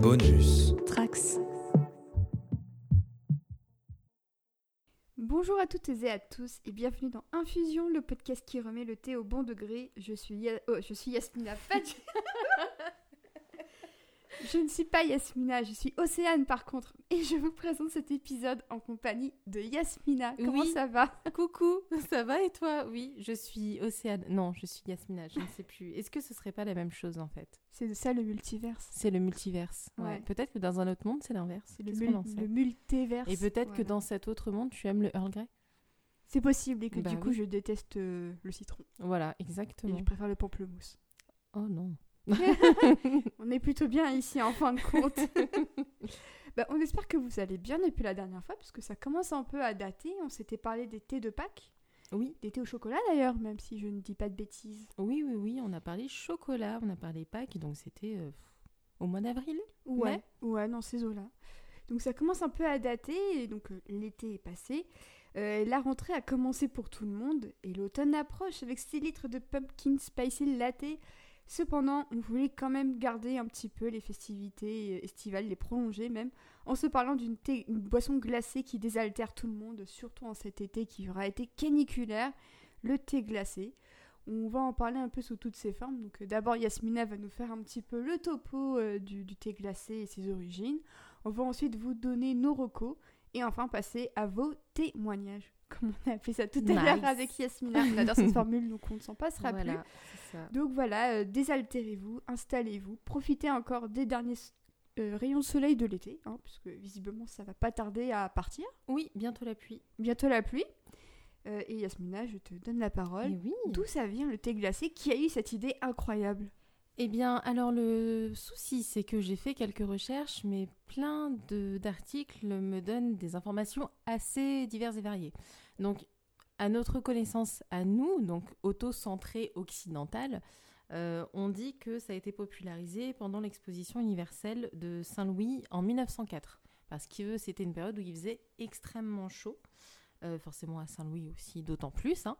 Bonus. Trax. Bonjour à toutes et à tous et bienvenue dans Infusion, le podcast qui remet le thé au bon degré. Je suis, Ya- oh, je suis Yasmina Fadj. je ne suis pas Yasmina, je suis Océane par contre. Et je vous présente cet épisode en compagnie de Yasmina. Comment Oui. ça va? Coucou, ça va et toi? Oui, je suis Océane. Non, je suis Yasmina, je ne sais plus. Est-ce que ce serait pas la même chose en fait? C'est ça le multiverse. C'est le multiverse. Ouais. Ouais. Peut-être que dans un autre monde, c'est l'inverse. C'est le, mul- le multiverse. Et peut-être que dans cet autre monde, tu aimes le Earl Grey? C'est possible et que Bah du coup oui. je déteste euh, le citron. Voilà, Et exactement. je préfère le pamplemousse. Oh non. On est plutôt bien ici en fin de compte. Bah, on espère que vous allez bien depuis la dernière fois, parce que ça commence un peu à dater. On s'était parlé des thés de Pâques, Oui, des thés au chocolat d'ailleurs, même si je ne dis pas de bêtises. oui, oui, oui. On a parlé chocolat, on a parlé Pâques, donc c'était euh, au mois d'avril. Ouais, ouais, dans ces eaux-là. Donc ça commence un peu à dater, et donc euh, l'été est passé. Euh, la rentrée a commencé pour tout le monde, et l'automne approche avec 6 litres de pumpkin spicy latte. Cependant, on voulait quand même garder un petit peu les festivités euh, estivales, les prolonger même, en se parlant d'une boisson glacée qui désaltère tout le monde, surtout en cet été qui aura été caniculaire, le thé glacé. On va en parler un peu sous toutes ses formes. Donc euh, d'abord Yasmina va nous faire un petit peu le topo euh, du, du thé glacé et ses origines. On va ensuite vous donner nos recos et enfin passer à vos témoignages. Comme on a appelé ça tout à l'heure avec Yasmina. On adore cette formule donc on ne s'en passera plus. Voilà, c'est ça. Donc voilà, euh, désaltérez-vous, installez-vous, profitez encore des derniers euh, rayons de soleil de l'été, hein, puisque visiblement ça va pas tarder à partir. Oui, bientôt la pluie. Bientôt la pluie. Euh, et Yasmina, je te donne la parole. Oui. D'où ça vient le thé glacé Qui a eu cette idée incroyable? Eh bien, alors le souci, c'est que j'ai fait quelques recherches, mais plein d'articles me donnent des informations assez diverses et variées. Donc, à notre connaissance, à nous, donc auto-centrée occidentale, euh, on dit que ça a été popularisé pendant l'exposition universelle de Saint-Louis en 1904. Parce que c'était une période où il faisait extrêmement chaud. Euh, forcément à Saint-Louis aussi, d'autant plus. hein.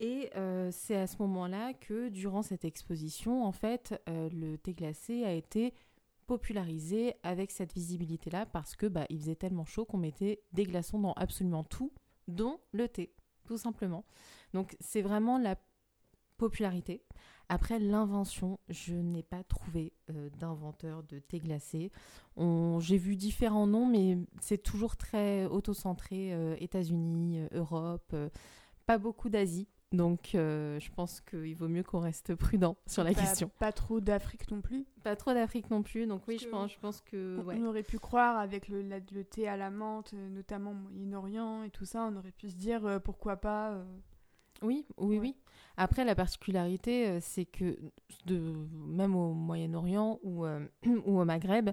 Et euh, c'est à ce moment-là que, durant cette exposition, en fait, euh, le thé glacé a été popularisé avec cette visibilité-là parce que bah, il faisait tellement chaud qu'on mettait des glaçons dans absolument tout, dont le thé, tout simplement. Donc c'est vraiment la popularité. Après l'invention, je n'ai pas trouvé euh, d'inventeur de thé glacé. J'ai vu différents noms, mais c'est toujours très auto-centré, États-Unis, Europe, pas beaucoup d'Asie. Donc euh, je pense qu'il vaut mieux qu'on reste prudent sur la Pas- question. Pas trop d'Afrique non plus. Pas trop d'Afrique non plus, donc oui, je pense, je pense que... On- ouais. On aurait pu croire avec le, la- le thé à la menthe, euh, notamment Moyen-Orient et tout ça, on aurait pu se dire euh, pourquoi pas. euh, Oui, oui, Ouais. oui. Après, la particularité, euh, c'est que de, même au Moyen-Orient ou, euh, ou au Maghreb,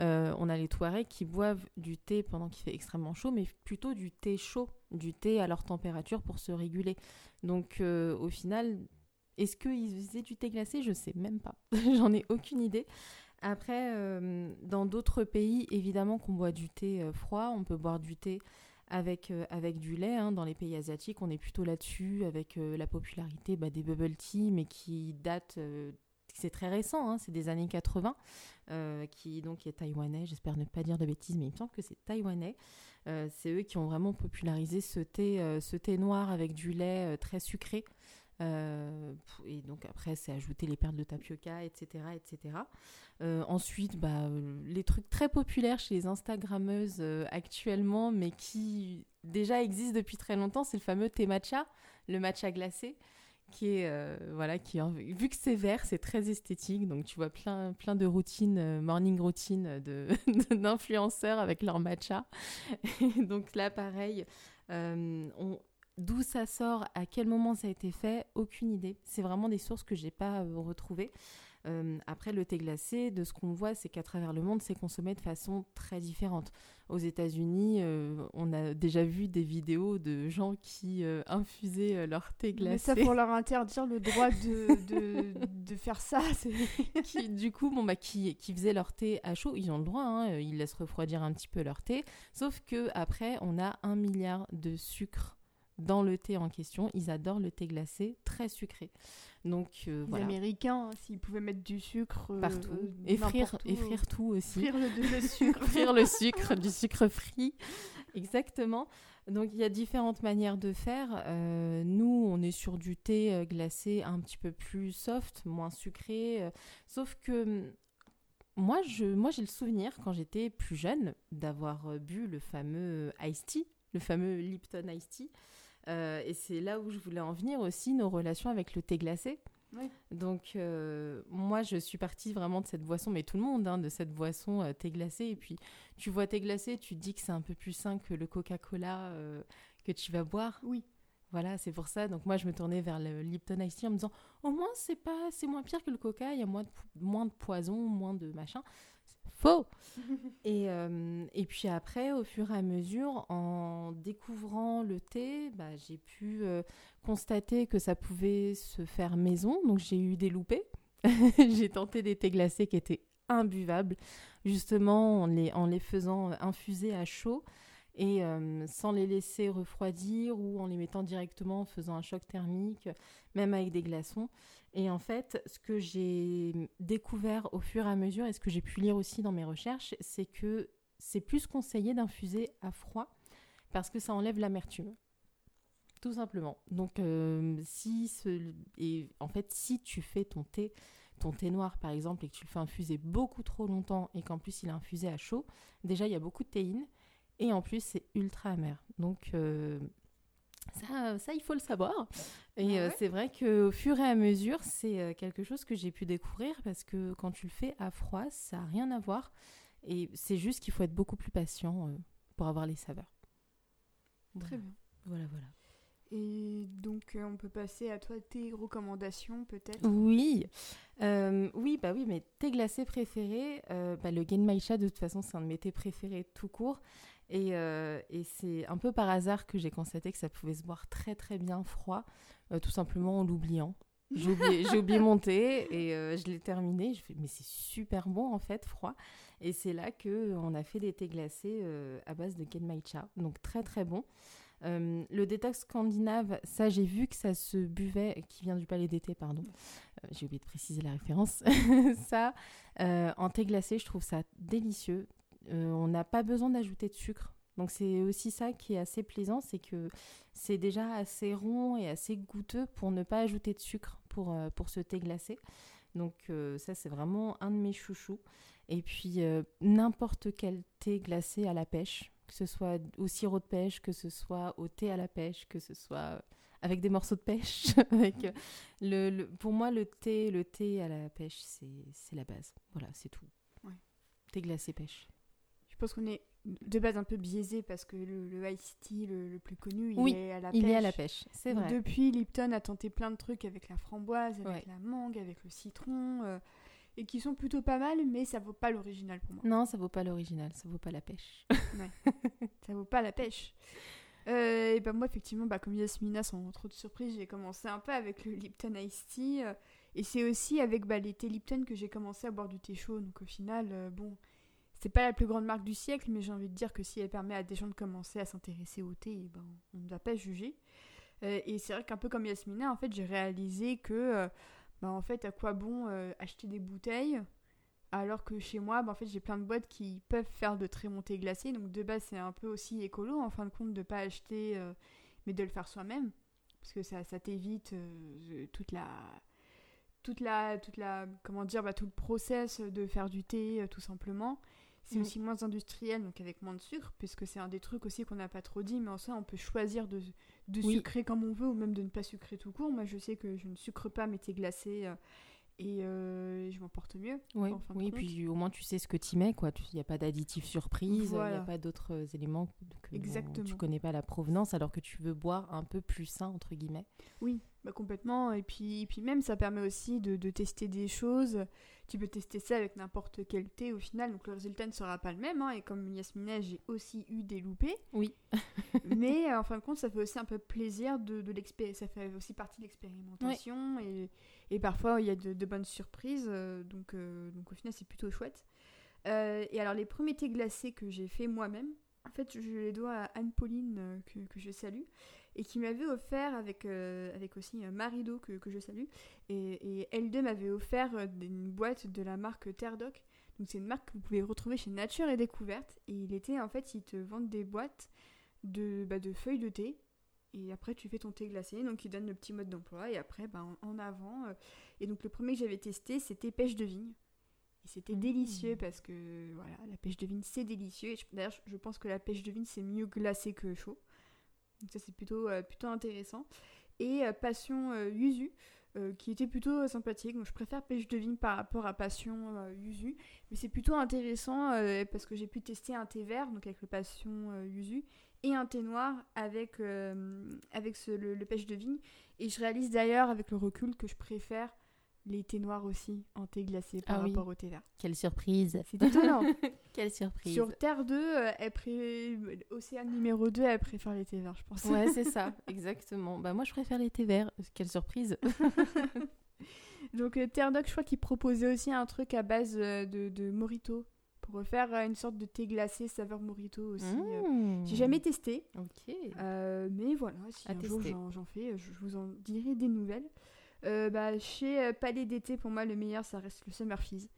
euh, on a les Touaregs qui boivent du thé pendant qu'il fait extrêmement chaud, mais plutôt du thé chaud, du thé à leur température pour se réguler. Donc, euh, au final, est-ce qu'ils faisaient du thé glacé? Je sais même pas. J'en ai aucune idée. Après, dans d'autres pays, évidemment qu'on boit du thé froid, on peut boire du thé avec, euh, avec du lait. hein. Dans les pays asiatiques, on est plutôt là-dessus, avec euh, la popularité bah, des bubble tea, mais qui date, euh, c'est très récent, hein, c'est des années 80, euh, qui donc est taïwanais, j'espère ne pas dire de bêtises, mais il me semble que c'est taïwanais. C'est eux qui ont vraiment popularisé ce thé, ce thé noir avec du lait très sucré. Euh, et donc après, c'est ajouter les perles de tapioca, etc. etc. Euh, ensuite, bah, euh, les trucs très populaires chez les Instagrammeuses actuellement, mais qui déjà existent depuis très longtemps, c'est le fameux thé matcha, le matcha glacé, qui est, voilà, qui, vu que c'est vert, c'est très esthétique, donc tu vois plein, plein de routines, morning routines d'influenceurs avec leur matcha. Donc là, pareil, on- D'où ça sort, à quel moment ça a été fait, aucune idée. C'est vraiment des sources que j'ai pas euh, retrouvées. Euh, après, le thé glacé, de ce qu'on voit, c'est qu'à travers le monde, c'est consommé de façon très différente. Aux États-Unis, euh, on a déjà vu des vidéos de gens qui euh, infusaient leur thé Mais glacé. ça, pour leur interdire le droit de, de, de faire ça, qui, du coup, bon, bah, qui, qui faisaient leur thé à chaud, ils ont le droit, hein, ils laissent refroidir un petit peu leur thé. Sauf que après, on a un milliard de sucre dans le thé en question, ils adorent le thé glacé très sucré. Donc euh, Les voilà. Américains, hein, s'ils pouvaient mettre du sucre euh, Partout. euh, et frire, n'importe où, et frire tout aussi. frire le, le sucre. frire le sucre, du sucre frit. Exactement. Donc il y a différentes manières de faire. Euh, nous, on est sur du thé glacé un petit peu plus soft, moins sucré. sauf que hum, moi, je, moi, j'ai le souvenir quand j'étais plus jeune d'avoir bu le fameux Ice Tea, le fameux Lipton Ice Tea. Euh, et c'est là où je voulais en venir aussi, nos relations avec le thé glacé. Donc, euh, moi, je suis partie vraiment de cette boisson, mais tout le monde, hein, de cette boisson euh, thé glacé. Et puis, tu vois thé glacé, tu te dis que c'est un peu plus sain que le Coca-Cola que tu vas boire. Oui. Voilà, c'est pour ça. Donc, moi, je me tournais vers le Lipton Ice Tea en me disant, au moins, c'est pas, c'est moins pire que le Coca, il y a moins de, moins de poison, moins de machin. Et, euh, et puis après, au fur et à mesure, en découvrant le thé, bah, j'ai pu euh, constater que ça pouvait se faire maison. Donc j'ai eu des loupés. j'ai tenté des thés glacés qui étaient imbuvables, justement en les, en les faisant infuser à chaud et euh, sans les laisser refroidir ou en les mettant directement en faisant un choc thermique, même avec des glaçons. Et en fait, ce que j'ai découvert au fur et à mesure et ce que j'ai pu lire aussi dans mes recherches, c'est que c'est plus conseillé d'infuser à froid parce que ça enlève l'amertume. Tout simplement. Donc, euh, si ce- et en fait, si tu fais ton thé, ton thé noir par exemple, et que tu le fais infuser beaucoup trop longtemps et qu'en plus il est infusé à chaud, déjà il y a beaucoup de théine et en plus c'est ultra amer. Donc, euh, ça, ça, il faut le savoir. Et Ah euh, ouais c'est vrai qu'au fur et à mesure, c'est euh, quelque chose que j'ai pu découvrir parce que quand tu le fais à froid, ça n'a rien à voir. Et c'est juste qu'il faut être beaucoup plus patient euh, pour avoir les saveurs. Très bien. Voilà, voilà. Et donc, euh, on peut passer à toi tes recommandations, peut-être? Oui, Euh, oui, bah oui, mais tes glacés préférés, euh, bah, le Genmaicha, de toute façon, c'est un de mes thés préférés tout court. Et, euh, et c'est un peu par hasard que j'ai constaté que ça pouvait se boire très très bien froid, euh, tout simplement en l'oubliant. J'ai oublié, mon thé et euh, je l'ai terminé. Mais c'est super bon en fait, froid. Et c'est là que on a fait des thés glacés à base de Genmaicha, donc très très bon. Le détox scandinave, ça j'ai vu que ça se buvait, qui vient du palais d'été, pardon. J'ai oublié de préciser la référence. ça, en thé glacé, je trouve ça délicieux. Euh, on n'a pas besoin d'ajouter de sucre. Donc c'est aussi ça qui est assez plaisant, c'est que c'est déjà assez rond et assez goûteux pour ne pas ajouter de sucre pour, euh, pour ce thé glacé. Donc euh, ça c'est vraiment un de mes chouchous. Et puis n'importe quel thé glacé à la pêche, que ce soit au sirop de pêche, que ce soit au thé à la pêche, que ce soit avec des morceaux de pêche. avec, le, le- pour moi le thé, le thé à la pêche c'est c'est la base. Voilà, c'est tout. Ouais. Thé glacé pêche. Je pense qu'on est de base un peu biaisé parce que le, le Ice Tea, le, le plus connu, il Oui, est à la Il pêche. est à la pêche, c'est vrai. Depuis, Lipton a tenté plein de trucs avec la framboise, avec Ouais. la mangue, avec le citron, euh, et qui sont plutôt pas mal, mais ça vaut pas l'original pour moi. Non, ça vaut pas l'original, ça vaut pas la pêche. Ça vaut pas la pêche. Euh, et ben moi, effectivement, bah, comme Yasmina, sans trop de surprise, j'ai commencé un peu avec le Lipton Ice Tea. euh, et c'est aussi avec bah, les thés Lipton que j'ai commencé à boire du thé chaud. Donc au final, euh, bon, c'est pas la plus grande marque du siècle, mais j'ai envie de dire que si elle permet à des gens de commencer à s'intéresser au thé, eh ben, on ne va pas juger. Euh, et c'est vrai qu'un peu comme Yasmina, en fait, j'ai réalisé que, bah, en fait, à quoi bon euh, acheter des bouteilles alors que chez moi, bah, en fait, j'ai plein de boîtes qui peuvent faire de très bons thés glacés. Donc de base, c'est un peu aussi écolo, en fin de compte, de pas acheter, mais de le faire soi-même. Parce que ça, ça t'évite toute la... Toute la, toute la, comment dire, bah, tout le process de faire du thé, tout simplement. C'est Mm. aussi moins industriel, donc avec moins de sucre, puisque c'est un des trucs aussi qu'on n'a pas trop dit, mais en soi, on peut choisir de, de Oui. sucrer comme on veut, ou même de ne pas sucrer tout court. Moi, je sais que je ne sucre pas mes thés glacés, euh, et euh, je m'en porte mieux. Oui, en fin de oui compte. puis au moins tu sais ce que tu mets, quoi. Il n'y a pas d'additif surprise, il n'y Voilà. a pas d'autres euh, éléments que Exactement. tu connais pas la provenance, alors que tu veux boire un peu plus sain, entre guillemets. Oui, bah complètement. Et puis, puis même, ça permet aussi de, de tester des choses. Tu peux tester ça avec n'importe quel thé au final, donc le résultat ne sera pas le même. hein. Et comme Yasmina, j'ai aussi eu des loupés. Oui. Mais euh, en fin de compte, ça fait aussi un peu plaisir de, de l'expé- Ça fait aussi partie de l'expérimentation. Et, et parfois, il y a de, bonnes surprises. euh, donc, euh, donc au final, c'est plutôt chouette. Euh, et alors, les premiers thés glacés que j'ai fait moi-même, en fait, je les dois à Anne-Pauline, que, que je salue. et qui m'avait offert avec, avec aussi Marido que, que je salue. Et, elle deux m'avait offert une boîte de la marque Terdoc. Donc c'est une marque que vous pouvez retrouver chez Nature et Découverte. Et il était en fait, ils te vendent des boîtes de, bah, de feuilles de thé. Et après, tu fais ton thé glacé. Donc, ils donnent le petit mode d'emploi. Et après, bah, en, avant. euh, et donc, le premier que j'avais testé, c'était pêche de vigne. Et c'était Mmh. délicieux parce que voilà, la pêche de vigne, c'est délicieux. D'ailleurs, je- pense que la pêche de vigne, c'est mieux glacé que chaud. Donc, ça, c'est plutôt, euh, plutôt intéressant. Et euh, passion euh, yuzu. qui était plutôt sympathique. Donc, je préfère pêche de vigne par rapport à passion yuzu. Mais c'est plutôt intéressant parce que j'ai pu tester un thé vert, donc avec le passion yuzu, et un thé noir avec, euh, avec ce- le, le pêche de vigne. Et je réalise d'ailleurs avec le recul que je préfère les thés noirs aussi en thé glacé par Ah oui. rapport au thé vert. Quelle surprise. C'est étonnant. Quelle surprise. Sur Terre 2, euh, elle pré... Océane numéro 2, elle préfère les thés verts, je pense. Ouais, c'est ça, exactement. Bah moi, je préfère les thés verts. Quelle surprise. Donc euh, Terre Doc, je crois qu'il proposait aussi un truc à base de, de morito pour faire euh, une sorte de thé glacé saveur morito aussi. euh. Mmh. J'ai jamais testé, Ok. euh, mais voilà, si À un jour tester. j'en j'en fais, je, vous en dirai des nouvelles. Euh, bah, chez Palais d'été, pour moi, le meilleur, ça reste le Summer Fizz,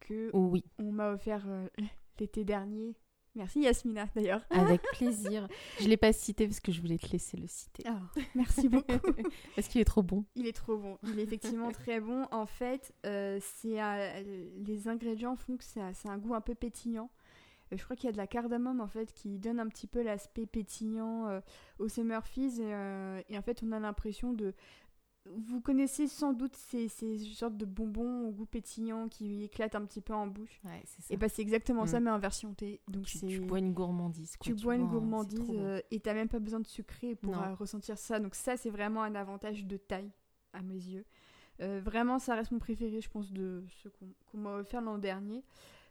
que Oh oui, on m'a offert euh, l'été dernier. Merci Yasmina, d'ailleurs. avec plaisir. Je l'ai pas cité parce que je voulais te laisser le citer. Ah, merci beaucoup. parce qu'il est trop bon. Il est trop bon. Il est effectivement très bon. En fait, euh, c'est euh, les ingrédients font que c'est un goût un peu pétillant. Euh, je crois qu'il y a de la cardamome en fait qui donne un petit peu l'aspect pétillant euh, au Summer Fizz et, euh, et en fait on a l'impression de vous connaissez sans doute ces, ces sortes de bonbons au goût pétillant qui éclatent un petit peu en bouche. Ouais, c'est ça. Et bah c'est exactement ça Mm. mais en version thé. Donc tu, c'est tu bois une gourmandise. quoi. tu bois une bois gourmandise bon. euh, et t'as même pas besoin de sucré pour euh, ressentir ça. Donc ça, c'est vraiment un avantage de taille à mes yeux. Euh, vraiment, ça reste mon préféré, je pense, de ceux qu'on m'a offert l'an dernier.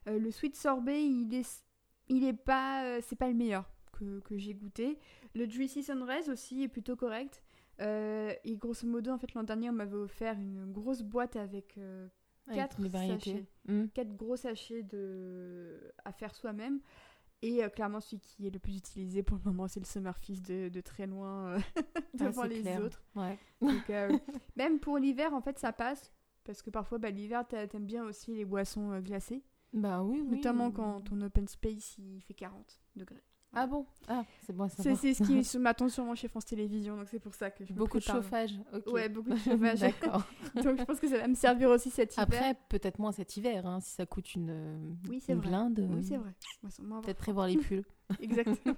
Euh, le sweet sorbet, il est, il est pas, c'est pas le meilleur que, que j'ai goûté. Le juicy sunrise aussi est plutôt correct. Euh, et grosso modo, en fait, l'an dernier, on m'avait offert une grosse boîte avec euh, quatre sachets. Mm. quatre gros sachets de... à faire soi-même. Et euh, clairement, celui qui est le plus utilisé pour le moment, c'est le Summer Fizz de, de très loin euh, Ah, devant c'est les clair. autres. Ouais. Donc, même pour l'hiver, en fait, ça passe. Parce que parfois, bah, l'hiver, t'a- t'aimes bien aussi les boissons glacées. Bah oui, oui. Notamment quand ton open space, il fait 40 degrés. Ah bon? Ah, c'est bon C'est ce qui m'attend sûrement chez France Télévisions, donc c'est pour ça que je me Beaucoup de chauffage. ok. Ouais, beaucoup de chauffage. D'accord. donc je pense que ça va me servir aussi cet hiver. Après, peut-être moins cet hiver, hein, si ça coûte une, euh, Oui, une vrai. blinde. oui, euh, c'est vrai. Peut-être prévoir les pulls. Exactement.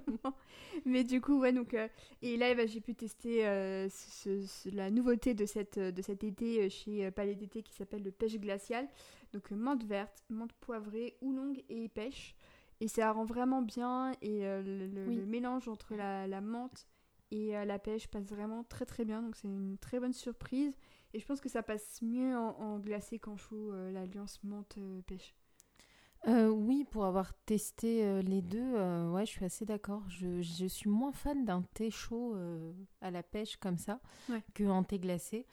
Mais du coup, ouais, donc. euh, et là, bah, j'ai pu tester euh, ce- ce- la nouveauté de, cette, de cet été chez Palais d'été qui s'appelle le pêche glacial. Donc, menthe verte, menthe poivrée, oolong et pêche. Et ça rend vraiment bien. Et euh, le, le- Oui. le mélange entre la, la menthe et euh, la pêche passe vraiment très très bien. Donc, c'est une très bonne surprise. Et je pense que ça passe mieux en, en glacé qu'en chaud, euh, l'alliance menthe-pêche. Euh, oui, pour avoir testé euh, les deux, ouais, je suis assez d'accord. Je, je suis moins fan d'un thé chaud à la pêche comme ça Ouais. qu'un thé glacé.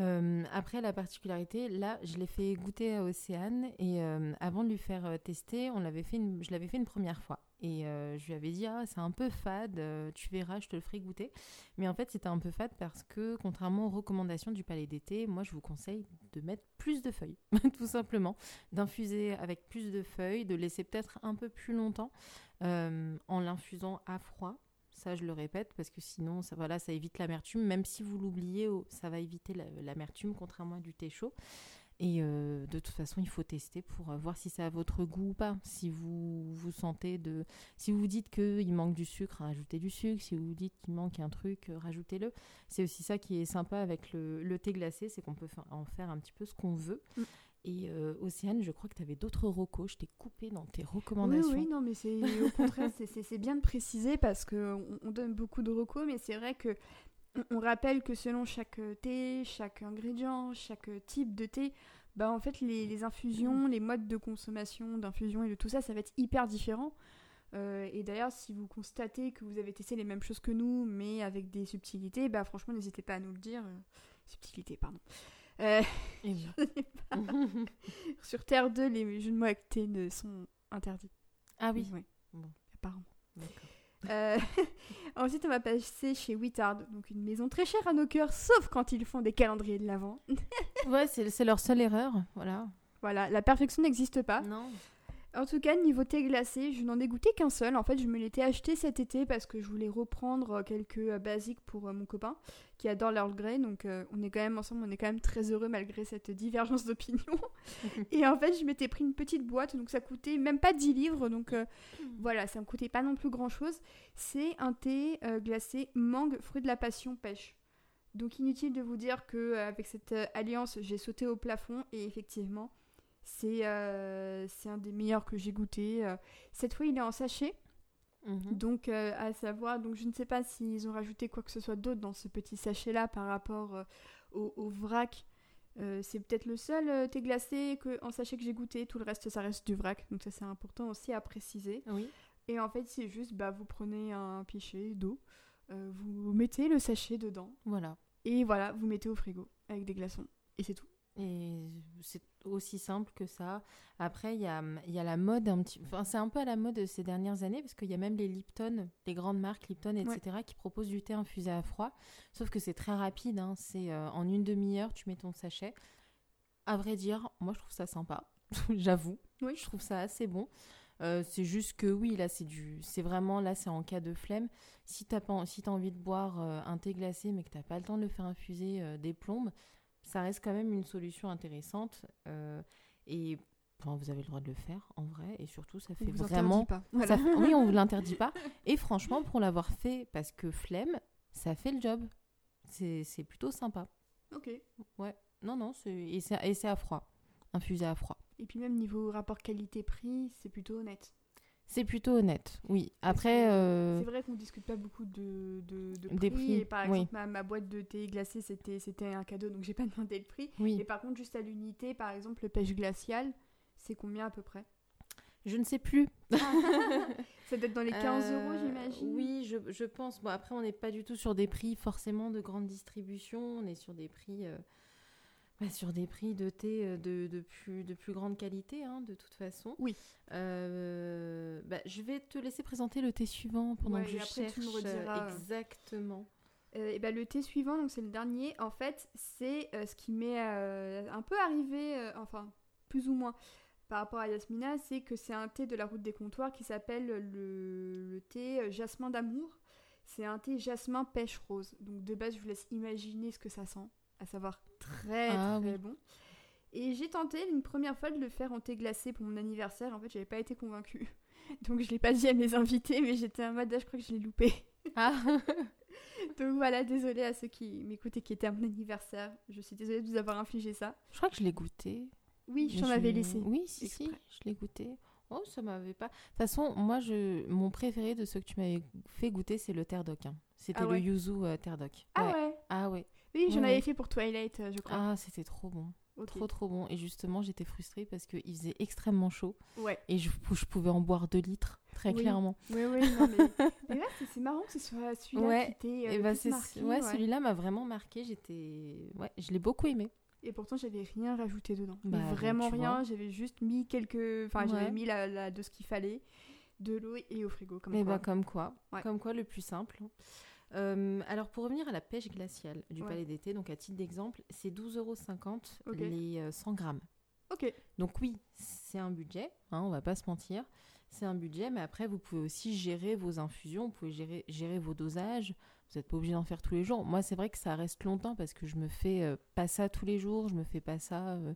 Euh, après, la particularité, là, je l'ai fait goûter à Océane et euh, avant de lui faire euh, tester, on l'avait fait je l'avais fait une première fois. Et je lui avais dit, ah, c'est un peu fade, tu verras, je te le ferai goûter. Mais en fait, c'était un peu fade parce que, contrairement aux recommandations du palais d'été, moi, je vous conseille de mettre plus de feuilles, tout simplement d'infuser avec plus de feuilles, de laisser peut-être un peu plus longtemps en l'infusant à froid. Ça, je le répète, parce que sinon, ça, voilà, ça évite l'amertume. Même si vous l'oubliez, oh, ça va éviter la- l'amertume, contrairement à du thé chaud. Et euh, de toute façon, il faut tester pour euh, voir si c'est à votre goût ou pas. Si vous vous sentez de... Si vous vous dites qu'il manque du sucre, rajoutez du sucre. Si vous vous dites qu'il manque un truc, euh, rajoutez-le. C'est aussi ça qui est sympa avec le, thé glacé, c'est qu'on peut en faire un petit peu ce qu'on veut. Mm. Et euh, Océane, je crois que tu avais d'autres recos. Je t'ai coupé dans tes recommandations. oui, non, mais c'est au contraire, c'est- bien de préciser parce qu'on on donne beaucoup de recos, mais c'est vrai que on, rappelle que selon chaque euh, thé, chaque ingrédient, chaque type de thé, bah en fait les, les infusions, les modes de consommation d'infusion et de tout ça, ça va être hyper différent. Euh, et d'ailleurs, si vous constatez que vous avez testé les mêmes choses que nous, mais avec des subtilités, bah franchement, n'hésitez pas à nous le dire. Subtilité, pardon. Euh, oui. sur Terre 2, les jeux de mots thé ne sont interdits. ah oui. Bon. apparemment. Euh, ensuite, on va passer chez Wittard, donc une maison très chère à nos cœurs, sauf quand ils font des calendriers de l'Avent. ouais, c'est c'est leur seule erreur, voilà. Voilà, la perfection n'existe pas. Non. En tout cas, niveau thé glacé, je n'en ai goûté qu'un seul. En fait, je me l'étais acheté cet été parce que je voulais reprendre euh, quelques euh, basiques pour euh, mon copain qui adore l'Earl Grey. Donc, euh, on est quand même ensemble, on est quand même très heureux malgré cette divergence d'opinion. Et en fait, je m'étais pris une petite boîte, donc ça coûtait même pas 10 livres. Donc, euh, voilà, ça me coûtait pas non plus grand chose. C'est un thé euh, glacé mangue, fruit de la passion, pêche. Donc, inutile de vous dire que avec cette alliance, j'ai sauté au plafond et effectivement. C'est euh, c'est un des meilleurs que j'ai goûté. Euh, Cette fois, il est en sachet. Mhm. Donc, euh, à savoir, donc je ne sais pas s'ils ont rajouté quoi que ce soit d'autre dans ce petit sachet-là par rapport euh, au, au vrac. Euh, c'est peut-être le seul thé glacé que, en sachet que j'ai goûté. Tout le reste, ça reste du vrac. Donc, ça, c'est important aussi à préciser. Oui. Et en fait, c'est juste, bah, vous prenez un pichet d'eau, vous mettez le sachet dedans, Voilà. et voilà, vous mettez au frigo avec des glaçons. Et c'est tout. Et c'est aussi simple que ça. Après, il y a, y a la mode un petit... Enfin, c'est un peu à la mode ces dernières années parce qu'il y a même les Lipton, les grandes marques Lipton, etc., qui proposent du thé infusé à froid. Sauf que c'est très rapide. hein. C'est euh, en une demi-heure, tu mets ton sachet. À vrai dire, moi, je trouve ça sympa. J'avoue. Oui. Je trouve ça assez bon. Euh, c'est juste que oui, là, c'est du... C'est vraiment... Là, c'est en cas de flemme. Si t'as pas... si t'as envie de boire euh, un thé glacé mais que t'as pas le temps de le faire infuser euh, des plombes, ça reste quand même une solution intéressante. euh, et enfin, vous avez le droit de le faire, en vrai. Et surtout, ça fait vous vraiment... pas. ça Voilà. Oui, on vous l'interdit pas. Et franchement, pour l'avoir fait parce que flemme, ça fait le job. C'est plutôt sympa. ok. Non, non, c'est et c'est à froid. Infusé à froid. Et puis même niveau rapport qualité-prix, c'est plutôt honnête. C'est plutôt honnête, oui. Après, euh, C'est vrai qu'on discute pas beaucoup de, de, de Des prix. prix, Et par oui. exemple, ma, ma boîte de thé glacé, c'était c'était un cadeau, donc j'ai pas demandé le prix. oui. Et par contre, juste à l'unité, par exemple, le pêche glacial, c'est combien à peu près? Je ne sais plus. Ça doit être dans les 15 euros, Euh, j'imagine. Oui, je, je pense. Bon, après, on n'est pas du tout sur des prix forcément de grande distribution. On est sur des prix, euh, bah, sur des prix de thé euh, de, de plus, de plus grande qualité, hein, de toute façon. Oui. Euh, bah, je vais te laisser présenter le thé suivant pendant Ouais, que et je après, cherche tu me euh, rediras. exactement. Euh, et ben, le thé suivant, donc c'est le dernier, en fait, c'est euh, ce qui m'est un peu arrivé, enfin, plus ou moins, par rapport à Yasmina, c'est que c'est un thé de la route des comptoirs qui s'appelle le, le thé jasmin d'amour. C'est un thé jasmin pêche rose. Donc de base, je vous laisse imaginer ce que ça sent, à savoir très Ah très oui. bon. Et j'ai tenté une première fois de le faire en thé glacé pour mon anniversaire. En fait, j'avais pas été convaincue. Donc je l'ai pas dit à mes invités, mais j'étais en mode, ah, je crois que je l'ai loupé. Ah, Donc voilà, désolée à ceux qui m'écoutent et qui étaient à mon anniversaire. Je suis désolée de vous avoir infligé ça. je crois que je l'ai goûté. Oui, je t'en avais laissé. Oui, si, si, je l'ai goûté. Oh, ça m'avait pas. De toute façon, moi, je... mon préféré de ceux que tu m'avais fait goûter, c'est le terdoc. hein. C'était Ah ouais. le yuzu euh. Ah Ouais. ouais Ah ouais. Oui, j'en Ouais, avais fait pour Twilight, euh, je crois. Ah, c'était trop bon. Trop, trop bon. Et justement, j'étais frustrée parce qu'il faisait extrêmement chaud Ouais. et je, je pouvais en boire 2 litres, très Oui. clairement. Oui, oui, non, mais... mais ouais, c'est- marrant que ce soit celui-là Ouais. qui t'ait euh, bah, marqué, ouais, celui-là m'a vraiment marqué. J'étais. Ouais, je l'ai beaucoup aimé. Et pourtant, j'avais rien rajouté dedans. Bah, vraiment rien. J'avais juste mis quelques. Enfin, j'avais mis la, la- de ce qu'il fallait, de l'eau et au frigo. Comme Et quoi. bah, comme quoi. Comme quoi, le plus simple. Euh, alors, pour revenir à la pêche glaciale du Ouais. Palais d'été, donc à titre d'exemple, c'est 12,50 euros Ok. les euh, 100 grammes. Ok. Donc oui, c'est un budget, hein, on va pas se mentir. C'est un budget, mais après, vous pouvez aussi gérer vos infusions, vous pouvez gérer, gérer vos dosages. Vous n'êtes pas obligé d'en faire tous les jours. Moi, c'est vrai que ça reste longtemps parce que je me fais euh, pas ça tous les jours, je me fais pas ça euh,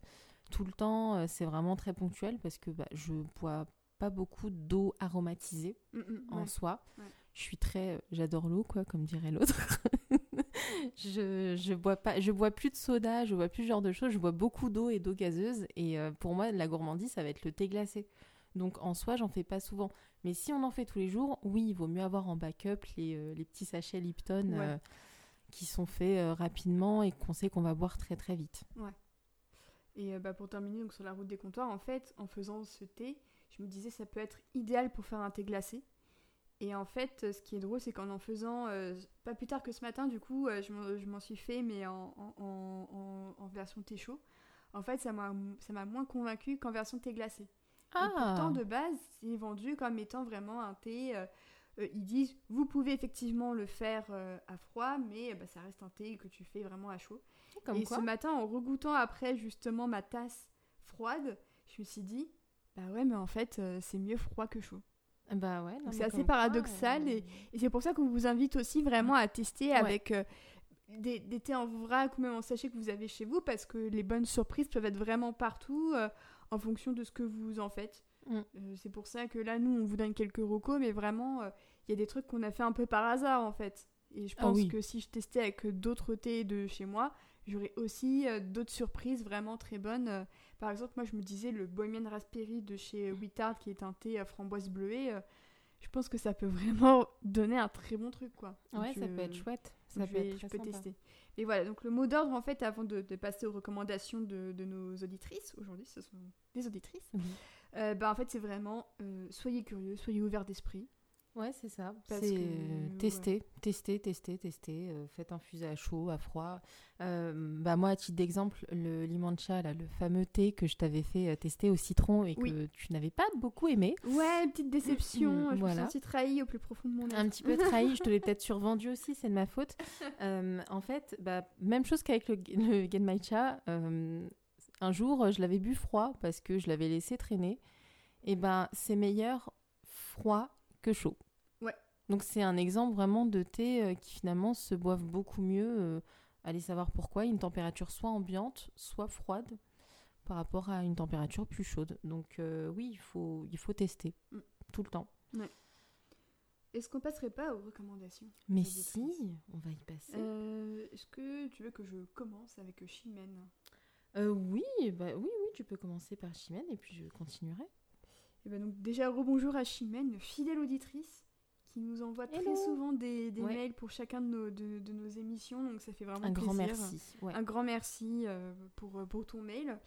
tout le temps. Euh, c'est vraiment très ponctuel parce que bah, je bois pas beaucoup d'eau aromatisée Mm, mm, en ouais. soi. Ouais. Je suis très, euh, j'adore l'eau, quoi, comme dirait l'autre. je, je bois pas, je bois plus de soda, je bois plus ce genre de choses. Je bois beaucoup d'eau et d'eau gazeuse. Et euh, pour moi, la gourmandise, ça va être le thé glacé. Donc en soi, j'en fais pas souvent. Mais si on en fait tous les jours, oui, il vaut mieux avoir en backup les, euh, les petits sachets Lipton Ouais. euh, qui sont faits euh, rapidement et qu'on sait qu'on va boire très très vite. Et euh, bah, pour terminer donc, sur la route des comptoirs, en fait, en faisant ce thé, je me disais ça peut être idéal pour faire un thé glacé. Et en fait, ce qui est drôle, c'est qu'en en faisant, euh, pas plus tard que ce matin, du coup, euh, je m'en- suis fait, mais en, en, en- en- en version thé chaud. En fait, ça m'a moins convaincu qu'en version thé glacé. Et pourtant, de base, c'est vendu comme étant vraiment un thé euh, ils disent vous pouvez effectivement le faire à froid, mais bah, ça reste un thé que tu fais vraiment à chaud. Comme et quoi. ce matin, en regoûtant après justement ma tasse froide, je me suis dit bah ouais, mais en fait, c'est mieux froid que chaud. Bah ouais. c'est assez paradoxal et- euh, Et c'est pour ça qu'on vous invite aussi vraiment à tester Ouais. avec euh, des, des thés en vrac ou même en sachet que vous avez chez vous parce que les bonnes surprises peuvent être vraiment partout euh, en fonction de ce que vous en faites. Mm. Euh, c'est pour ça que là, nous, on vous donne quelques recos, mais vraiment, il y a des trucs qu'on a fait un peu par hasard en fait. Et je Ah pense oui. que si je testais avec d'autres thés de chez moi, j'aurais aussi d'autres surprises vraiment très bonnes. Par exemple, moi, je me disais le Bohemian Raspberry de chez Wittard, qui est un thé à framboise bleuée. euh, je pense que ça peut vraiment donner un très bon truc, quoi. Donc, Ouais, ça peut être chouette. Ça je, peut vais- être je très peux sympa. tester. Et voilà, donc le mot d'ordre, en fait, avant de, de passer aux recommandations de, de nos auditrices, aujourd'hui, ce sont des auditrices, Mhm. euh, bah, en fait, c'est vraiment euh, soyez curieux, soyez ouverts d'esprit. Ouais, c'est ça. Parce C'est que, euh, ouais. tester, tester, tester, tester. euh, faites infuser à chaud, à froid. Euh, bah moi, à titre d'exemple, le limoncha, là, le fameux thé que je t'avais fait euh, tester au citron et que tu n'avais pas beaucoup aimé. Ouais, une petite déception, Mm, je me voilà. suis sentie trahie au plus profond de mon être. Un petit peu trahi, je te l'ai peut-être survendu aussi, c'est de ma faute. Euh, en fait, bah, même chose qu'avec le, le Genmaicha. un jour, je l'avais bu froid parce que je l'avais laissé traîner. Et ben, c'est meilleur froid que chaud. Ouais. Donc c'est un exemple vraiment de thé euh, qui finalement se boivent beaucoup mieux. euh, allez savoir pourquoi. Une température soit ambiante, soit froide par rapport à une température plus chaude. Donc euh, oui, il faut, il faut tester Mm. tout le temps. Est-ce qu'on passerait pas aux recommandations? Mais si, on va y passer. Euh, Est-ce que tu veux que je commence avec Chimène? Euh, oui, bah, oui, oui, tu peux commencer par Chimène et puis je continuerai. Et ben donc déjà rebonjour à Chimène, fidèle auditrice qui nous envoie très souvent des, des Ouais. mails pour chacun de nos, de, de nos émissions, donc ça fait vraiment Un grand merci. Ouais. Un grand merci euh, pour, euh, pour ton mail.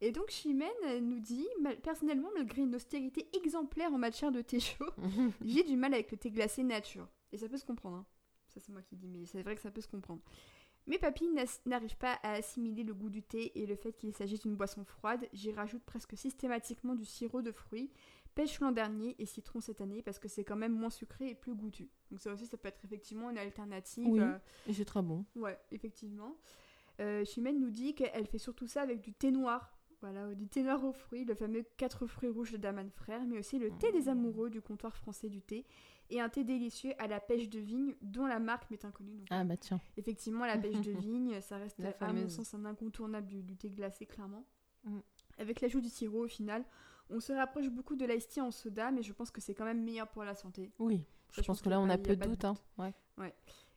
Et donc Chimène elle nous dit personnellement malgré une austérité exemplaire en matière de thé chaud, j'ai du mal avec le thé glacé nature. Et ça peut se comprendre. hein. Ça c'est moi qui dis, mais c'est vrai que ça peut se comprendre. Mes papilles n'as- n'arrivent pas à assimiler le goût du thé et le fait qu'il s'agisse d'une boisson froide. J'y rajoute presque systématiquement du sirop de fruits, pêche l'an dernier et citron cette année parce que c'est quand même moins sucré et plus goûtu. Donc ça aussi, ça peut être effectivement une alternative. Oui. euh, Et c'est très bon. Ouais, effectivement. Euh, Chimène nous dit qu'elle fait surtout ça avec du thé noir. Voilà, du thé noir aux fruits, le fameux 4 fruits rouges de Daman Frère, mais aussi le thé des amoureux du comptoir français du thé, et un thé délicieux à la pêche de vigne, dont la marque m'est inconnue. Donc, Ah bah tiens. effectivement, la pêche de vigne, ça reste La à mon sens un incontournable du, du thé glacé, clairement. Mm. Avec l'ajout du sirop, au final, on se rapproche beaucoup de l'ice tea en soda, mais je pense que c'est quand même meilleur pour la santé. Oui. Ça, Je pense que là, a on a peu de doute. Hein. Ouais.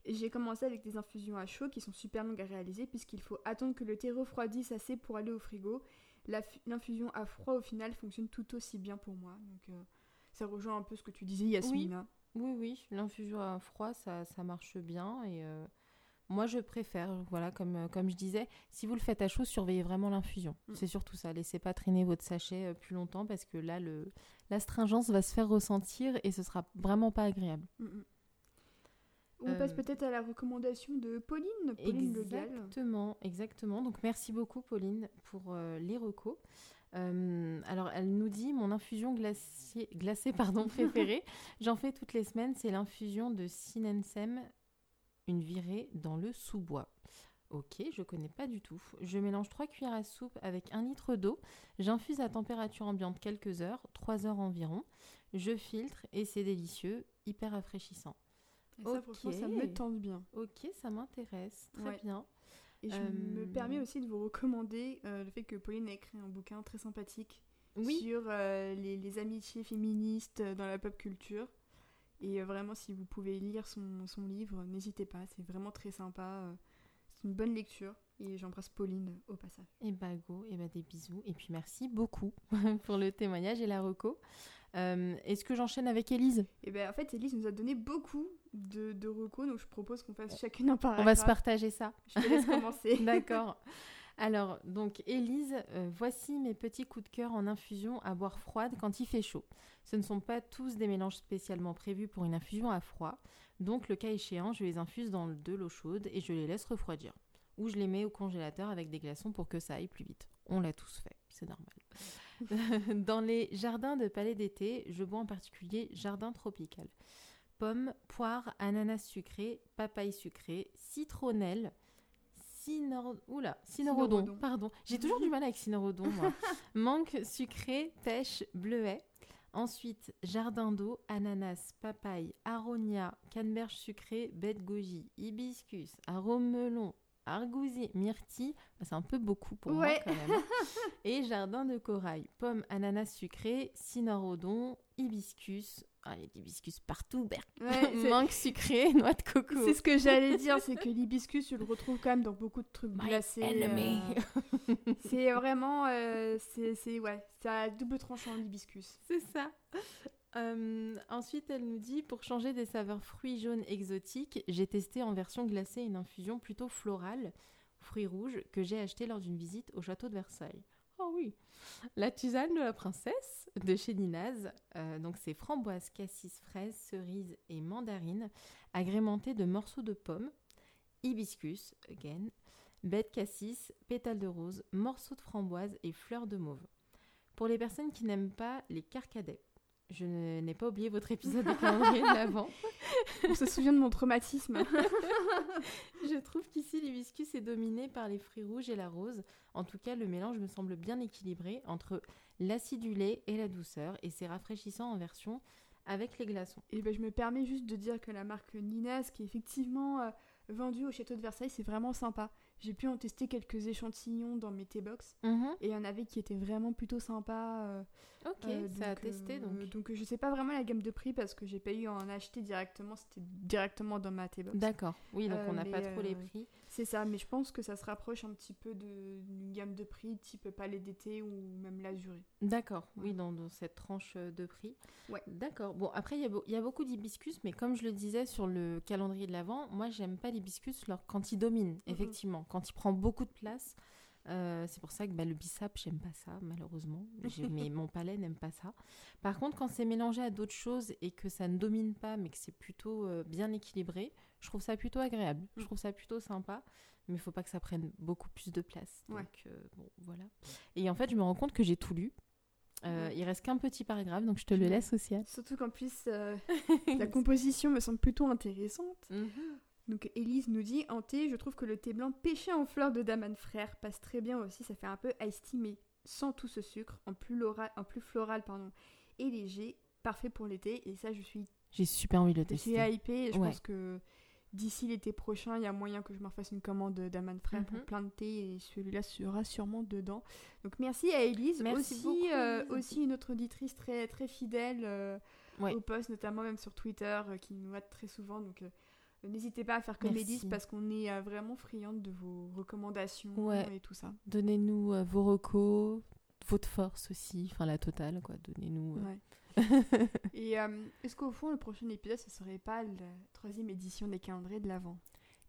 Et j'ai commencé avec des infusions à chaud qui sont super longues à réaliser puisqu'il faut attendre que le thé refroidisse assez pour aller au frigo. L'infusion à froid au final fonctionne tout aussi bien pour moi. Donc euh, ça rejoint un peu ce que tu disais Yasmina. Oui, oui. L'infusion à froid, ça, ça marche bien. Et euh, moi, je préfère. Voilà, comme, euh, comme je disais, si vous le faites à chaud, surveillez vraiment l'infusion. Mm. C'est surtout ça. Laissez pas traîner votre sachet euh, plus longtemps parce que là, le l'astringence va se faire ressentir et ce sera vraiment pas agréable. Mm, mm. On passe Euh, peut-être à la recommandation de Pauline, Pauline Le Gall. Exactement, exactement. Donc merci beaucoup Pauline pour euh, les recos. Euh, alors elle nous dit mon infusion glacier- glacée pardon, préférée. J'en fais toutes les semaines, c'est l'infusion de Sinensem, une virée dans le sous-bois. Ok, je connais pas du tout. Je mélange 3 cuillères à soupe avec 1 litre d'eau. J'infuse à température ambiante quelques heures, 3 heures environ. Je filtre et c'est délicieux, hyper rafraîchissant. Et ça, franchement, ça me tente bien. Ok, ça m'intéresse. Très Ouais. bien. Et je Euh, me permets aussi de vous recommander euh, le fait que Pauline a écrit un bouquin très sympathique Oui, sur euh, les, les amitiés féministes euh, dans la pop culture. Et euh, vraiment, si vous pouvez lire son, son livre, n'hésitez pas, c'est vraiment très sympa. euh, C'est une bonne lecture. Et j'embrasse Pauline au passage. Et bah go, et bah des bisous. Et puis merci beaucoup pour le témoignage et la reco. Euh, Est-ce que j'enchaîne avec Élise? Et ben en fait, Elise nous a donné beaucoup de, de recos, donc je propose qu'on fasse chacune un paragraphe. On va se partager ça. Je te laisse commencer. D'accord. Alors, donc, Élise, euh, voici mes petits coups de cœur en infusion à boire froide quand il fait chaud. Ce ne sont pas tous des mélanges spécialement prévus pour une infusion à froid. Donc, le cas échéant, je les infuse dans de l'eau chaude et je les laisse refroidir. Ou je les mets au congélateur avec des glaçons pour que ça aille plus vite. On l'a tous fait, c'est normal. dans les jardins de palais d'été, je bois en particulier jardin tropical. Pomme, poire, ananas sucré, papaye sucré, citronnelle, cinor... Oula, pardon. J'ai toujours du mal avec cynorhodon, moi. Mangue sucré, pêche, bleuet. Ensuite, jardin d'eau, ananas, papaye, aronia, canneberge sucrée, de goji, hibiscus, arôme melon, argousier, myrtille. Bah, C'est un peu beaucoup pour moi Ouais. quand même. hein. Et jardin de corail, pomme, ananas sucré, cynorhodon, hibiscus. Ah, il y a de l'hibiscus partout. ber- Ouais, Mangue sucré, noix de coco. C'est ce que j'allais dire, c'est que l'hibiscus, tu le retrouves quand même dans beaucoup de trucs My glacés. euh, c'est vraiment, euh, c'est, ouais, c'est à double tranchant l'hibiscus. C'est ça. Euh, ensuite, elle nous dit pour changer des saveurs fruits jaunes exotiques, j'ai testé en version glacée une infusion plutôt florale, fruits rouges, que j'ai acheté lors d'une visite au château de Versailles. Oh oui La tisane de la princesse de chez Ninaz. Euh, donc, c'est framboise, cassis, fraise, cerise et mandarine, agrémentée de morceaux de pommes, hibiscus, again, de cassis, pétales de rose, morceaux de framboise et fleurs de mauve. Pour les personnes qui n'aiment pas les carcadets, je n'ai pas oublié votre épisode de calendrier de l'Avent. On se souvient de mon traumatisme. Je trouve qu'ici l'hibiscus est dominé par les fruits rouges et la rose. En tout cas, le mélange me semble bien équilibré entre l'acidulé et la douceur et c'est rafraîchissant en version avec les glaçons. Et ben, je me permets juste de dire que la marque Ninas, qui est effectivement euh, vendue au château de Versailles, c'est vraiment sympa. J'ai pu en tester quelques échantillons dans mes T-Box. Et il y en avait qui étaient vraiment plutôt sympas. euh, Ok, euh, ça a donc, testé euh, donc. donc je sais pas vraiment la gamme de prix parce que j'ai pas eu à en acheter directement, c'était directement dans ma T-Box. D'accord, oui, donc on n'a pas trop les prix. C'est ça, mais je pense que ça se rapproche un petit peu d'une gamme de prix type palais d'été ou même l'azuré. D'accord, oui, dans, dans cette tranche euh, de prix. Ouais. D'accord. Bon, après, il y, a y beaucoup d'hibiscus, mais comme je le disais sur le calendrier de l'Avent, moi, j'aime pas l'hibiscus quand il domine, effectivement. Quand il prend beaucoup de place. Euh, c'est pour ça que bah, le bissap, j'aime pas ça, malheureusement. Mais mon palais n'aime pas ça. Par contre, quand c'est mélangé à d'autres choses et que ça ne domine pas, mais que c'est plutôt euh, bien équilibré, je trouve ça plutôt agréable. Je Mm. trouve ça plutôt sympa. Mais il faut pas que ça prenne beaucoup plus de place. Donc, euh, bon, voilà. Et en fait, je me rends compte que j'ai tout lu. Euh, Ouais. Il reste qu'un petit paragraphe, donc je te le laisse aussi. Anne. Surtout qu'en plus, euh, la composition me semble plutôt intéressante. Mhm. Donc Élise nous dit En thé, je trouve que le thé blanc pêché en fleurs de Daman frère passe très bien aussi. Ça fait un peu mais sans tout ce sucre, en plus, lora- en plus floral pardon, et léger. Parfait pour l'été. Et ça, je suis, J'ai super envie de le je suis tester. hypée. Je Ouais. pense que d'ici l'été prochain, il y a moyen que je me refasse une commande d'Aman frère pour Mhm. plein de thé. Et celui-là sera sûrement dedans. Donc merci à Élise. Merci aussi, beaucoup, euh, aussi une autre auditrice très, très fidèle. euh, Ouais. au post, notamment même sur Twitter, euh, qui nous aide très souvent. Donc, n'hésitez pas à faire comme Merci. Élise parce qu'on est vraiment friande de vos recommandations Ouais. et tout ça. Donnez-nous vos recos, votre force aussi, enfin la totale, quoi. Donnez-nous. Ouais. et euh, est-ce qu'au fond, le prochain épisode, ce serait pas la troisième édition des calendriers de l'Avent?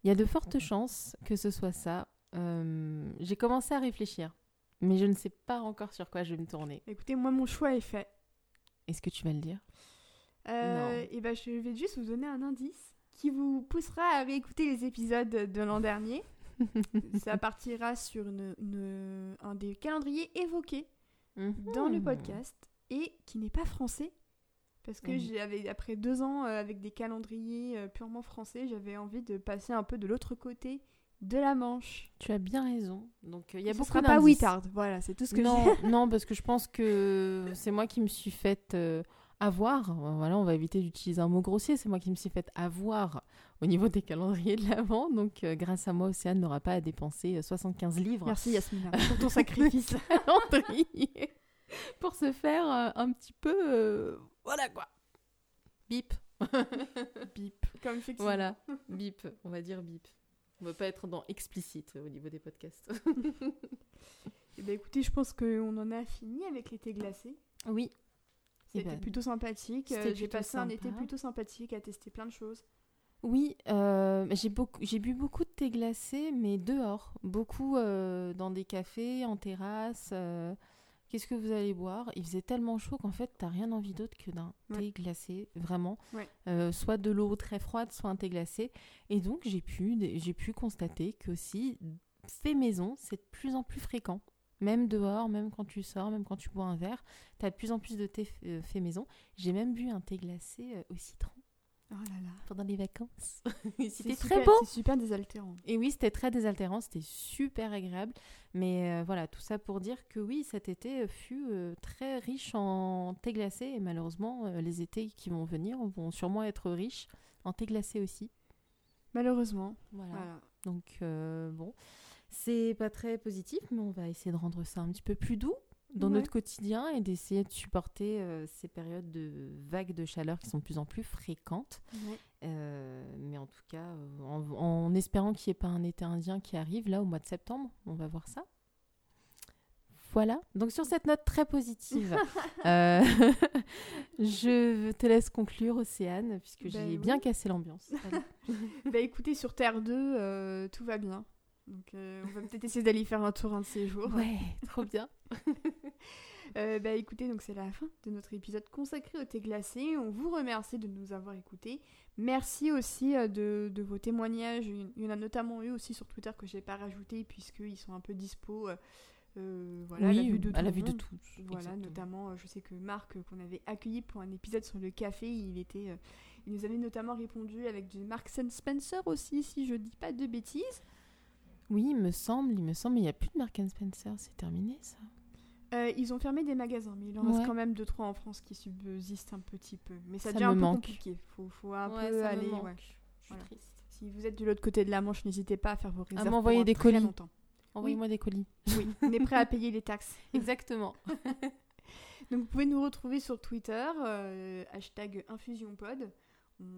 Il y a de fortes chances que ce soit ça. Euh, J'ai commencé à réfléchir, mais je ne sais pas encore sur quoi je vais me tourner. Écoutez, moi, mon choix est fait. Est-ce que tu vas le dire? Euh, et ben, je vais juste vous donner un indice qui vous poussera à réécouter les épisodes de l'an dernier. ça partira sur une- une- un des calendriers évoqués dans le Mhm. podcast et qui n'est pas français. Parce que Mhm. j'avais, après deux ans euh, avec des calendriers euh, purement français, j'avais envie de passer un peu de l'autre côté de la Manche. Tu as bien raison. Donc euh, il y a Ce beaucoup sera pas. Wittard, voilà, c'est tout ce que non, non, parce que je pense que c'est moi qui me suis faite euh, avoir. Voilà, on va éviter d'utiliser un mot grossier. C'est moi qui me suis faite avoir au niveau des calendriers de l'avant. Donc, euh, grâce à moi, Océane n'aura pas à dépenser euh, 75 livres Merci Yasmina pour ton sacrifice. calendrier pour se faire euh, un petit peu. euh, voilà quoi. Bip. Bip. Comme. Voilà, bip. On va dire bip. On va pas être dans explicite au niveau des podcasts. Eh ben, écoutez, je pense qu'on en a fini avec l'été glacé. oui. Eh C'était ben, plutôt sympathique. Euh, J'ai passé un été plutôt sympathique à tester plein de choses. Oui, euh, j'ai beaucoup, j'ai bu beaucoup de thé glacé, mais dehors, beaucoup euh, dans des cafés, en terrasse. euh, Qu'est-ce que vous allez boire? Il faisait tellement chaud qu'en fait, t'as rien envie d'autre que d'un Ouais. thé glacé, vraiment. Ouais. Euh, soit de l'eau très froide, soit un thé glacé. Et donc, j'ai pu, j'ai pu constater que aussi, fait maison, c'est de plus en plus fréquent. Même dehors, même quand tu sors, même quand tu bois un verre, t'as de plus en plus de thé euh, fait maison. J'ai même bu un thé glacé euh, au citron. Oh là là. pendant les vacances. C'était super- très beau. C'est super désaltérant. Et oui, c'était très désaltérant, c'était super agréable. Mais euh, voilà, tout ça pour dire que oui, cet été fut euh, très riche en thé glacé. Et malheureusement, euh, les étés qui vont venir vont sûrement être riches en thé glacé aussi. Malheureusement. Voilà. Voilà. Donc euh, bon, c'est pas très positif, mais on va essayer de rendre ça un petit peu plus doux dans Ouais. notre quotidien et d'essayer de supporter euh, ces périodes de vagues de chaleur qui sont de plus en plus fréquentes. Ouais. Euh, mais en tout cas, euh, en, en espérant qu'il n'y ait pas un été indien qui arrive là au mois de septembre, on va voir ça. Voilà. Donc sur cette note très positive, euh, je te laisse conclure, Océane, puisque Ben j'ai oui. bien cassé l'ambiance. Bah écoutez, sur Terre 2, euh, tout va bien. Donc euh, on va peut-être essayer d'aller faire un tour un de ces jours. ouais, trop bien. Euh, bah écoutez, donc c'est la fin de notre épisode consacré au thé glacé. On vous remercie de nous avoir écoutés. Merci aussi euh, de, de vos témoignages. Il y en a notamment eu aussi sur Twitter que j'ai pas rajouté puisqu'ils sont un peu dispo. euh, voilà, à la vue de tout à la le vue de monde. tous. Voilà, exactement. notamment, je sais que Marc, qu'on avait accueilli pour un épisode sur le café, il était, euh, il nous avait notamment répondu avec du Marks and Spencer aussi, si je dis pas de bêtises. Oui, il me semble, il me semble, mais il n'y a plus de Mark Spencer, c'est terminé ça. Euh, ils ont fermé des magasins, mais il en reste quand même deux trois en France qui subsistent un petit peu. Mais ça, Ça devient un peu manque. compliqué. Faut, faut un Ouais, peu ça me aller. manque. ouais. Je suis Voilà. triste. Si vous êtes de l'autre côté de la Manche, n'hésitez pas à faire vos réserves. m'envoyer pour un des colis. Envoyez-moi des colis. Oui, on est prêt à payer les taxes. Exactement. Donc vous pouvez nous retrouver sur Twitter, euh, hashtag InfusionPod.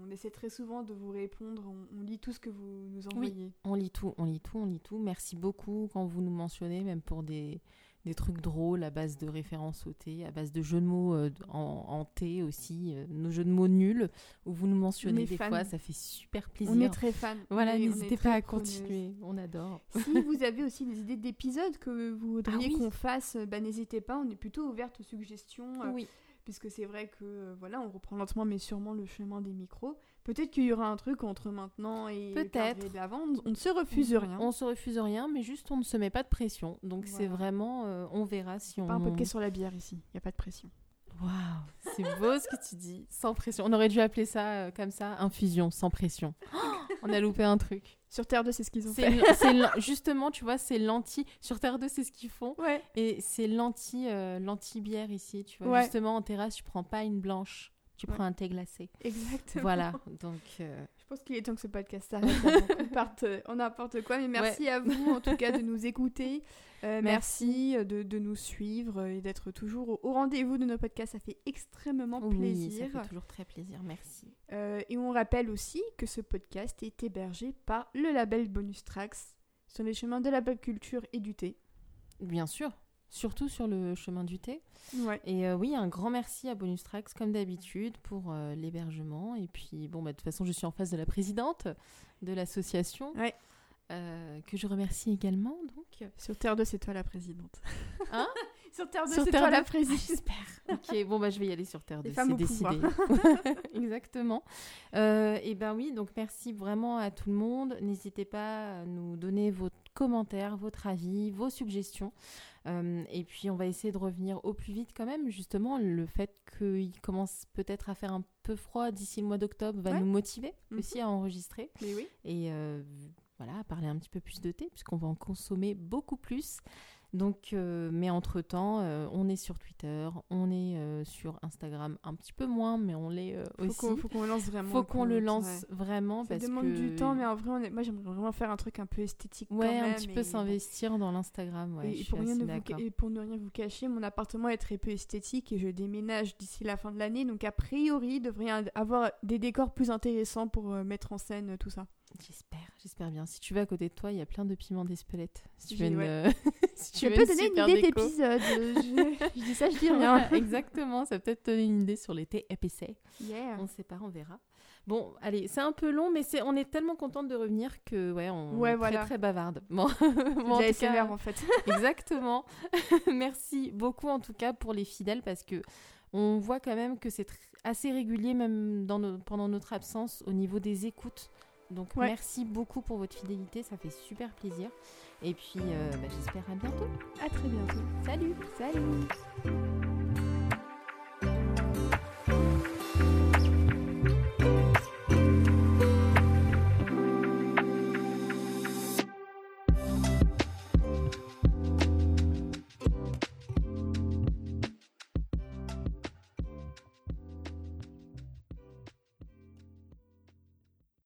On essaie très souvent de vous répondre, on, on lit tout ce que vous nous envoyez. On lit tout, on lit tout, on lit tout. Merci beaucoup quand vous nous mentionnez, même pour des, des trucs drôles à base de références au thé, à base de jeux de mots euh, en, en thé aussi, euh, nos jeux de mots nuls, où vous nous On mentionnez des fois, ça fait super plaisir. On est très fans. Voilà, n'hésitez pas à continuer, on adore. Si vous avez aussi des idées d'épisodes que vous voudriez Ah oui. qu'on fasse, bah, n'hésitez pas, on est plutôt ouverte aux suggestions. euh, Oui, puisque c'est vrai que euh, voilà, on reprend lentement mais sûrement le chemin des micros. Peut-être qu'il y aura un truc entre maintenant et Peut-être. On- On ne se refuse rien. on se refuse rien, mais juste on ne se met pas de pression. Donc c'est vraiment, euh, on verra si on. Pas un podcast sur la bière ici, il n'y a pas de pression. Waouh, c'est beau ce que tu dis, sans pression. On aurait dû appeler ça euh, comme ça, infusion, sans pression. on a loupé un truc. Sur Terre 2, c'est ce qu'ils ont fait. justement, tu vois, c'est l'anti. Sur Terre 2, c'est ce qu'ils font. Ouais, Et c'est l'anti euh, l'anti-bière ici, tu vois. Ouais. Justement, en terrasse, tu prends pas une blanche, tu Ouais. prends un thé glacé. exactement. Voilà, donc euh, Je pense qu'il est temps que ce podcast s'arrête qu'on parte euh, en n'importe quoi. Mais merci à vous en tout cas de nous écouter. Euh, merci de, de nous suivre et d'être toujours au, au rendez-vous de nos podcasts. Ça fait extrêmement oui, plaisir. ça fait toujours très plaisir, merci. Euh, et on rappelle aussi que ce podcast est hébergé par le label Bonus Tracks sur les chemins de la pop culture et du thé. Bien sûr, surtout sur le chemin du thé. Ouais. Et euh, oui, un grand merci à Bonus Tracks, comme d'habitude, pour euh, l'hébergement. Et puis, bon, bah, de toute façon, je suis en face de la présidente de l'association, Ouais. euh, que je remercie également. Donc, Sur Terre 2, c'est toi la présidente. Hein? Sur Terre 2, Sur c'est toi la 2? présidente. J'espère. ok, bon, bah, je vais y aller sur Terre 2, Les femmes c'est décidé. Exactement. Euh, et ben oui, donc merci vraiment à tout le monde. N'hésitez pas à nous donner vos commentaires, votre avis, vos suggestions. Euh, et puis on va essayer de revenir au plus vite quand même. Justement, le fait qu'il commence peut-être à faire un peu froid d'ici le mois d'octobre va Ouais. nous motiver Mhm. aussi à enregistrer. Mais oui. Et euh, voilà, à parler un petit peu plus de thé, puisqu'on va en consommer beaucoup plus. Donc, euh, mais entre-temps, euh, on est sur Twitter, on est euh, sur Instagram un petit peu moins, mais on l'est aussi. qu'on faut qu'on le lance vraiment. Faut qu'on le lance ouais. vraiment Ça parce demande que du temps, mais en vrai, on est- moi j'aimerais vraiment faire un truc un peu esthétique. quand ouais, un même, petit et peu s'investir dans l'Instagram. Ouais, et, pour rien ne vous, d'accord. et pour ne rien vous cacher, mon appartement est très peu esthétique et je déménage d'ici la fin de l'année. Donc, a priori, il devrait avoir des décors plus intéressants pour mettre en scène tout ça. J'espère, j'espère bien. Si tu vas à côté de toi, il y a plein de piments d'Espelette. Si tu veux une, ouais. euh, si tu Je veux peux donner une idée d'épisode. euh, je... je dis ça, je dis rien. Exactement, ça peut peut-être donner une idée sur les thés épicés. Yeah. On ne sait pas, on verra. Bon, allez, c'est un peu long, mais c'est, on est tellement contente de revenir que, ouais, on Ouais, est voilà. très très bavarde. Bon, bon, la tout cas, en fait. Exactement. Merci beaucoup en tout cas pour les fidèles parce que on voit quand même que c'est assez régulier même dans nos- pendant notre absence au niveau des écoutes. Donc Ouais. merci beaucoup pour votre fidélité, ça fait super plaisir. Et puis euh, bah, j'espère à bientôt. À très bientôt. Salut Salut